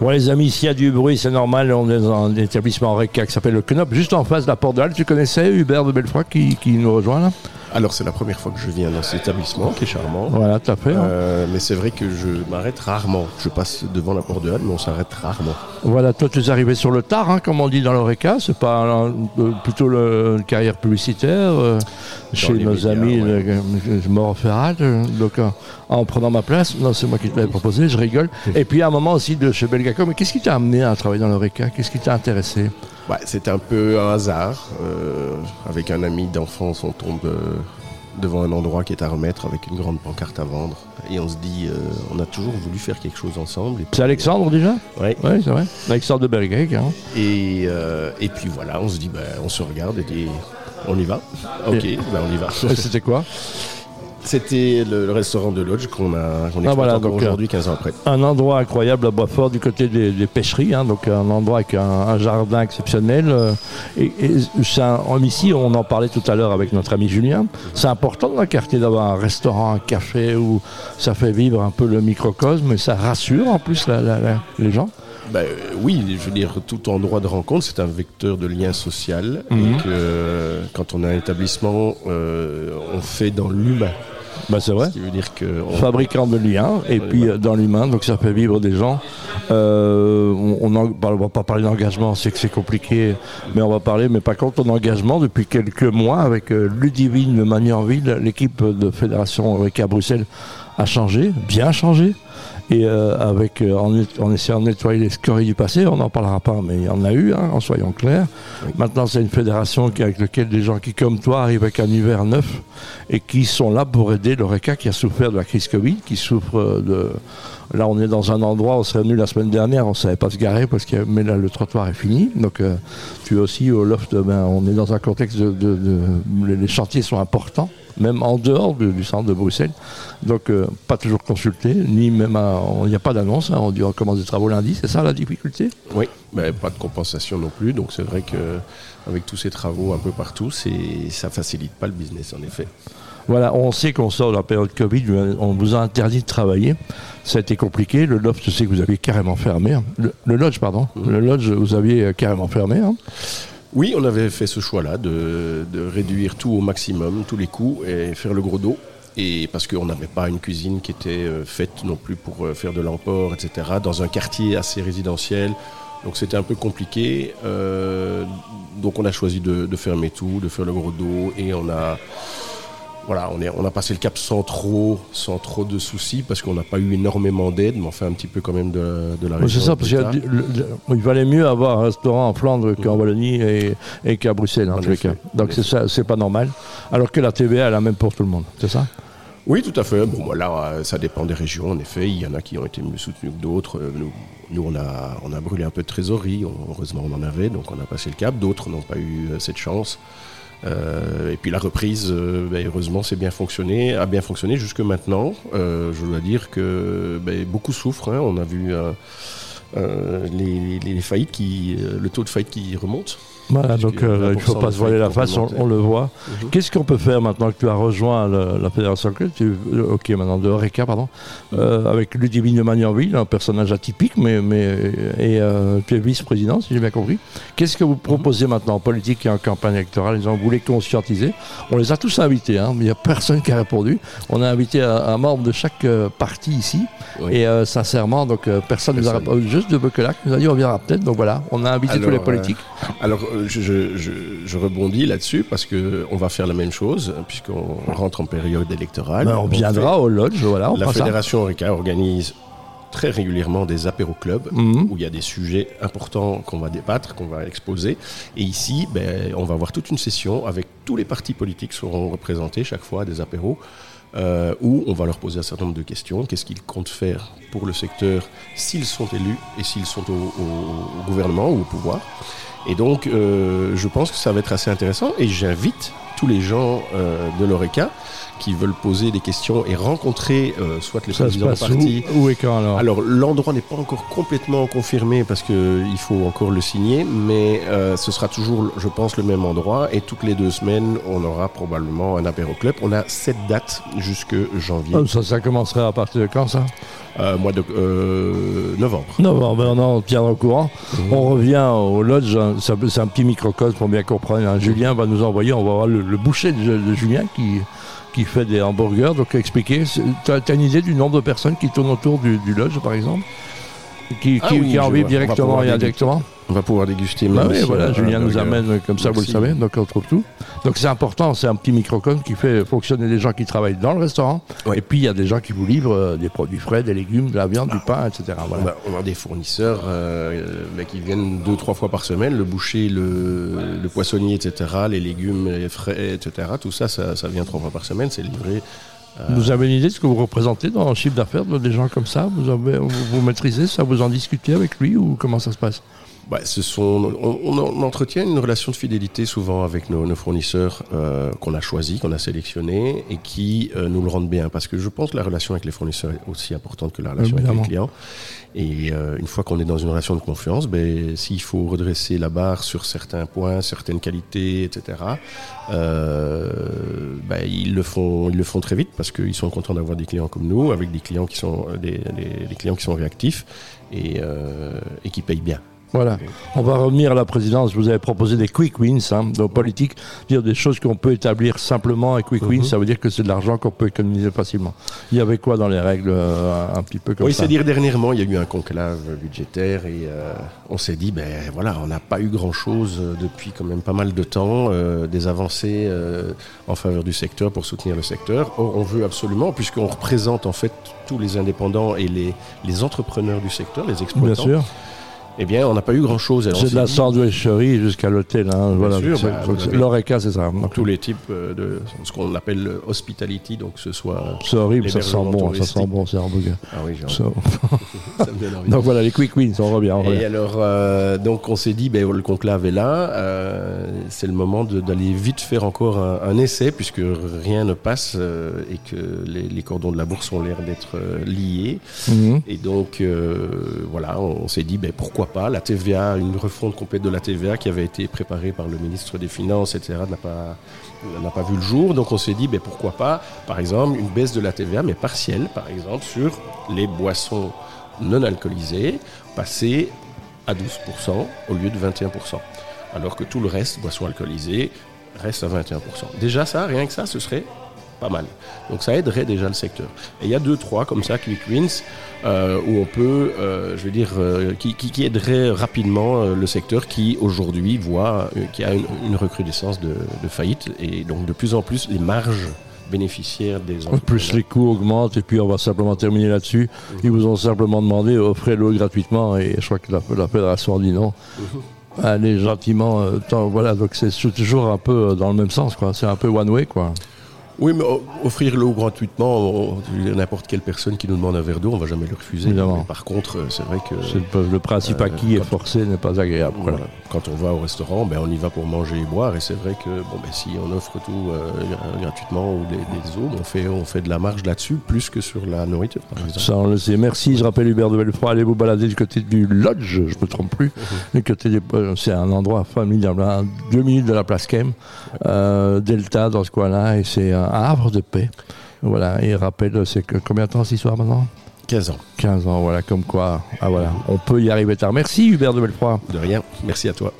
Bon, les amis, s'il y a du bruit, c'est normal. On est dans un établissement RECA qui s'appelle le Knop, juste en face de la Porte de Halle. Tu connaissais Hubert de Belfroy qui, qui nous rejoint là? Alors c'est la première fois que je viens dans cet établissement qui est charmant. Voilà, tout à fait. hein. Euh, mais c'est vrai que je m'arrête rarement. Je passe devant la porte de Halle, mais on s'arrête rarement. Voilà, toi, tu es arrivé sur le tard, hein, comme on dit dans l'ORECA. C'est pas euh, plutôt le- une carrière publicitaire euh, chez nos médias, amis ouais. euh, donc, en prenant ma place, non, c'est moi qui te l'avais proposé, je rigole. Et puis, à un moment aussi de chez Belgaco. Mais qu'est-ce qui t'a amené à travailler dans l'ORECA? Qu'est-ce qui t'a intéressé? Ouais, c'était un peu un hasard. Euh, avec un ami d'enfance, on tombe euh, devant un endroit qui est à remettre avec une grande pancarte à vendre. Et on se dit, euh, on a toujours voulu faire quelque chose ensemble. C'est Alexandre déjà? Ouais. Oui, c'est vrai. Alexandre de Belgac. Hein. Et, et puis voilà, on se dit, ben, on se regarde et dit, on y va. Ok, ben, on y va. C'était quoi? C'était le, le restaurant de Lodge qu'on a qu'on Ah, voilà, donc, aujourd'hui, 15 ans après. un endroit incroyable à Boisfort du côté des, des pêcheries, hein, donc un endroit avec un, un jardin exceptionnel. euh, et et ici, on en parlait tout à l'heure avec notre ami Julien, c'est important dans un quartier d'avoir un restaurant, un café où ça fait vivre un peu le microcosme et ça rassure en plus la- la- la- les gens. Ben, euh, oui, je veux dire, tout endroit de rencontre, c'est un vecteur de lien social. Mhm. Et que euh, quand on a un établissement, euh, on fait dans l'humain. Bah, c'est vrai. Ce qui veut dire que. on- Fabricant de liens et puis euh, dans l'humain, donc ça fait vivre des gens. Euh, on en- bah, va pas parler d'engagement, c'est que c'est compliqué, mais on va parler, mais par contre, en engagement, depuis quelques mois, avec euh, Ludivine de Magnanville, l'équipe de Fédération Eureka Bruxelles a changé, bien changé. Et euh, avec, euh, en, essayant de nettoyer les scories du passé, on n'en parlera pas, mais il y en a eu, hein, en soyons clairs. Oui. Maintenant, c'est une fédération avec laquelle des gens qui, comme toi, arrivent avec un hiver neuf et qui sont là pour aider l'ORECA qui a souffert de la crise Covid, qui souffre euh, de... Là, on est dans un endroit, on serait venu la semaine dernière, on ne savait pas se garer, parce que mais là, le trottoir est fini. Donc, euh, tu es aussi au loft, ben, on est dans un contexte de... de- de- les- les chantiers sont importants, même en dehors du, du centre de Bruxelles. Donc, euh, pas toujours consulté, ni même... Il n'y a pas d'annonce, hein, on dit on commence des travaux lundi, c'est ça la difficulté? Oui, ben, pas de compensation non plus. Donc c'est vrai que avec tous ces travaux un peu partout, c'est ça facilite pas le business en effet. Voilà, on sait qu'on sort de la période Covid, on vous a interdit de travailler. Ça a été compliqué. Le loft, je sais que vous aviez carrément fermé. hein. Le, le lodge, pardon. Le lodge, vous aviez carrément fermé. hein. Oui, on avait fait ce choix-là de, de réduire tout au maximum, tous les coûts et faire le gros dos. Et parce qu'on n'avait pas une cuisine qui était euh, faite non plus pour euh, faire de l'emport, etc. Dans un quartier assez résidentiel. Donc c'était un peu compliqué. Euh, donc on a choisi de, de fermer tout, de faire le gros dos. Et on a, voilà, on, est, on a passé le cap sans trop, sans trop de soucis parce qu'on n'a pas eu énormément d'aide, mais on fait un petit peu quand même de, de la région. C'est ça, parce qu'il valait mieux avoir un restaurant en Flandre qu'en Wallonie et, et qu'à Bruxelles, en, cas. Donc c'est pas normal. Alors que la TVA, est la même pour tout le monde. C'est ça? Oui, tout à fait. Bon, voilà, euh, ça dépend des régions, en effet. Il y en a qui ont été mieux soutenus que d'autres. Euh, Nous, nous, on, a, on a brûlé un peu de trésorerie. Heureusement, on en avait, donc on a passé le cap. D'autres n'ont pas eu euh, cette chance. Euh, et puis la reprise, euh, ben, heureusement, c'est bien fonctionné, a bien fonctionné jusque maintenant. Euh, je dois dire que ben, beaucoup souffrent. hein. On a vu les, faillites qui, le taux de faillite qui remonte. Voilà, donc euh, il ne faut 20% pas se voiler la face, on, le voit. Mhm. Qu'est-ce qu'on peut faire maintenant que tu as rejoint le- la Fédération Club tu, euh, Ok, maintenant de Horeca, pardon, euh, avec Ludivine de Magnanville, un personnage atypique, mais, mais et euh, tu es vice-président, si j'ai bien compris. Qu'est-ce que vous proposez maintenant en politique et en campagne électorale? Ils ont voulu conscientiser. On les a tous invités, hein, mais il n'y a personne qui a répondu. On a invité un, un membre de chaque parti ici, Oui. et sincèrement, donc personne ne nous a répondu. Juste de Becquelac nous a dit on viendra peut-être. Donc voilà, on a invité tous les politiques. Alors, je, je- je- je rebondis là-dessus parce que on va faire la même chose hein, puisqu'on rentre en période électorale. Ben, on viendra au lodge, voilà, on la ça. fédération Oreca organise très régulièrement des apéros clubs Mhm. où il y a des sujets importants qu'on va débattre, qu'on va exposer. Et ici, ben, on va avoir toute une session avec tous les partis politiques seront représentés chaque fois à des apéros. euh, où on va leur poser un certain nombre de questions. Qu'est-ce qu'ils comptent faire pour le secteur s'ils sont élus et s'ils sont au, au- au gouvernement ou au pouvoir. Et donc, euh, je pense que ça va être assez intéressant et j'invite tous les gens euh, de l'ORECA qui veulent poser des questions et rencontrer euh, soit les présidents de parti. où, où et quand alors? Alors l'endroit n'est pas encore complètement confirmé parce qu'il faut encore le signer, mais euh, ce sera toujours, je pense, le même endroit. Et toutes les deux semaines, on aura probablement un apéro club. On a sept dates jusque janvier, Ah, ça, ça commencerait à partir de quand ça? Euh, mois de euh, novembre. Novembre, ben, on tiendra au courant. On revient au lodge, hein, c'est un, petit microcosme pour bien comprendre. hein. Julien va nous envoyer, on va voir le, le boucher de, de Julien qui, qui fait des hamburgers. Donc expliquer, tu as, une idée du nombre de personnes qui tournent autour du, du lodge par exemple? Qui, Ah qui, oui, qui en vivent directement et indirectement On va pouvoir déguster. Bah oui, voilà, euh, Julien un nous amène comme ça, vous le savez, donc on trouve tout. Donc c'est important, c'est un petit microcosme qui fait fonctionner des gens qui travaillent dans le restaurant. Oui. Et puis il y a des gens qui vous livrent euh, des produits frais, des légumes, de la viande, du pain, etc. On Voilà. a, on a des fournisseurs euh, bah, qui viennent deux, trois fois par semaine, le boucher, le, le poissonnier, etc., les légumes, les frais, etc. Tout ça, ça, ça vient trois fois par semaine, c'est livré. Vous avez une idée de ce que vous représentez dans le chiffre d'affaires de des gens comme ça? Vous, avez, vous, vous maîtrisez ça? Vous en discutez avec lui ou comment ça se passe? Bah, ce sont, on, on- on entretient une relation de fidélité souvent avec nos, nos fournisseurs euh, qu'on a choisis, qu'on a sélectionnés et qui euh, nous le rendent bien. Parce que je pense que la relation avec les fournisseurs est aussi importante que la relation avec les clients. Et euh, une fois qu'on est dans une relation de confiance, ben, s'il faut redresser la barre sur certains points, certaines qualités, etc., euh, ben, ils, le font, ils le font très vite parce qu'ils sont contents d'avoir des clients comme nous, avec des clients qui sont, des, des- des clients qui sont réactifs et, euh, et qui payent bien. Voilà. On va revenir à la présidence. Vous avez proposé des quick wins, hein, dans politique, dire des choses qu'on peut établir simplement. Et quick wins, Mhm. ça veut dire que c'est de l'argent qu'on peut économiser facilement. Il y avait quoi dans les règles euh, un petit peu comme Oui, ça? c'est dire dernièrement, il y a eu un conclave budgétaire et euh, on s'est dit, ben voilà, on n'a pas eu grand-chose euh, depuis quand même pas mal de temps, euh, des avancées en faveur du secteur pour soutenir le secteur. Or, on veut absolument, puisqu'on représente en fait tous les indépendants et les, les entrepreneurs du secteur, les Bien exploitants, sûr. Eh bien, on n'a pas eu grand-chose. C'est de la sandwicherie jusqu'à l'hôtel. Hein, voilà. bah, L'Oreca, c'est ça. Donc, tous les types euh, de ce qu'on appelle le hospitality, donc que ce soit... C'est horrible, ça sent bon, ça sent bon, c'est un hamburger. Ah oui, j'ai envie. Donc voilà, les quick wins, on revient. On revient. Et alors, euh, donc on s'est dit, ben, le conclave est là, euh, c'est le moment d'aller vite faire encore un, un essai, puisque rien ne passe euh, et que les, les cordons de la bourse ont l'air d'être liés. Mhm. Et donc, voilà, on, s'est dit, ben, pourquoi pas, la TVA, une refonte complète de la TVA qui avait été préparée par le ministre des Finances, etc., n'a pas, vu le jour. Donc on s'est dit, ben, pourquoi pas, par exemple, une baisse de la TVA, mais partielle, par exemple, sur les boissons non alcoolisées, passer à 12% au lieu de 21%. Alors que tout le reste, boissons alcoolisées, reste à 21%. Déjà ça, rien que ça, ce serait pas mal. Donc ça aiderait déjà le secteur. Et il y a deux, trois comme ça, quick wins, euh, où on peut, euh, je veux dire, euh, qui, qui, qui aiderait rapidement le secteur qui aujourd'hui voit qu'il y a une, une recrudescence de, de faillite et donc de plus en plus les marges bénéficiaires des Plus entrepreneurs. les coûts augmentent et puis on va simplement terminer là-dessus. Ils vous ont simplement demandé offrez-le gratuitement et je crois que la, la fédération a dit non. Allez gentiment, euh, voilà donc c'est toujours un peu dans le même sens quoi. C'est un peu one way quoi. Oui, mais offrir l'eau gratuitement, dire, n'importe quelle personne qui nous demande un verre d'eau, on va jamais le refuser. Mais par contre, euh, c'est vrai que le, principe Euh, acquis et quand- forcé n'est pas agréable. Voilà. Voilà. Quand on va au restaurant, ben, on y va pour manger et boire. Et c'est vrai que bon, ben, si on offre tout euh, gra- gratuitement ou des, des eaux, on fait, on fait de la marge là-dessus, plus que sur la nourriture, par exemple. Ça, on le sait. Merci. Je rappelle Hubert de Belfort. Allez vous balader du côté du Lodge, je me trompe plus. Du côté des- euh, c'est un endroit formidable. hein. Deux minutes de la place Kem, euh, Delta dans ce coin-là, et c'est un havre de paix. Voilà. Et rappelle, c'est que combien de temps cette histoire maintenant 15 ans. 15 ans. Voilà, comme quoi. Ah voilà, on peut y arriver tard. Merci Hubert de Belfort. De rien. Merci à toi.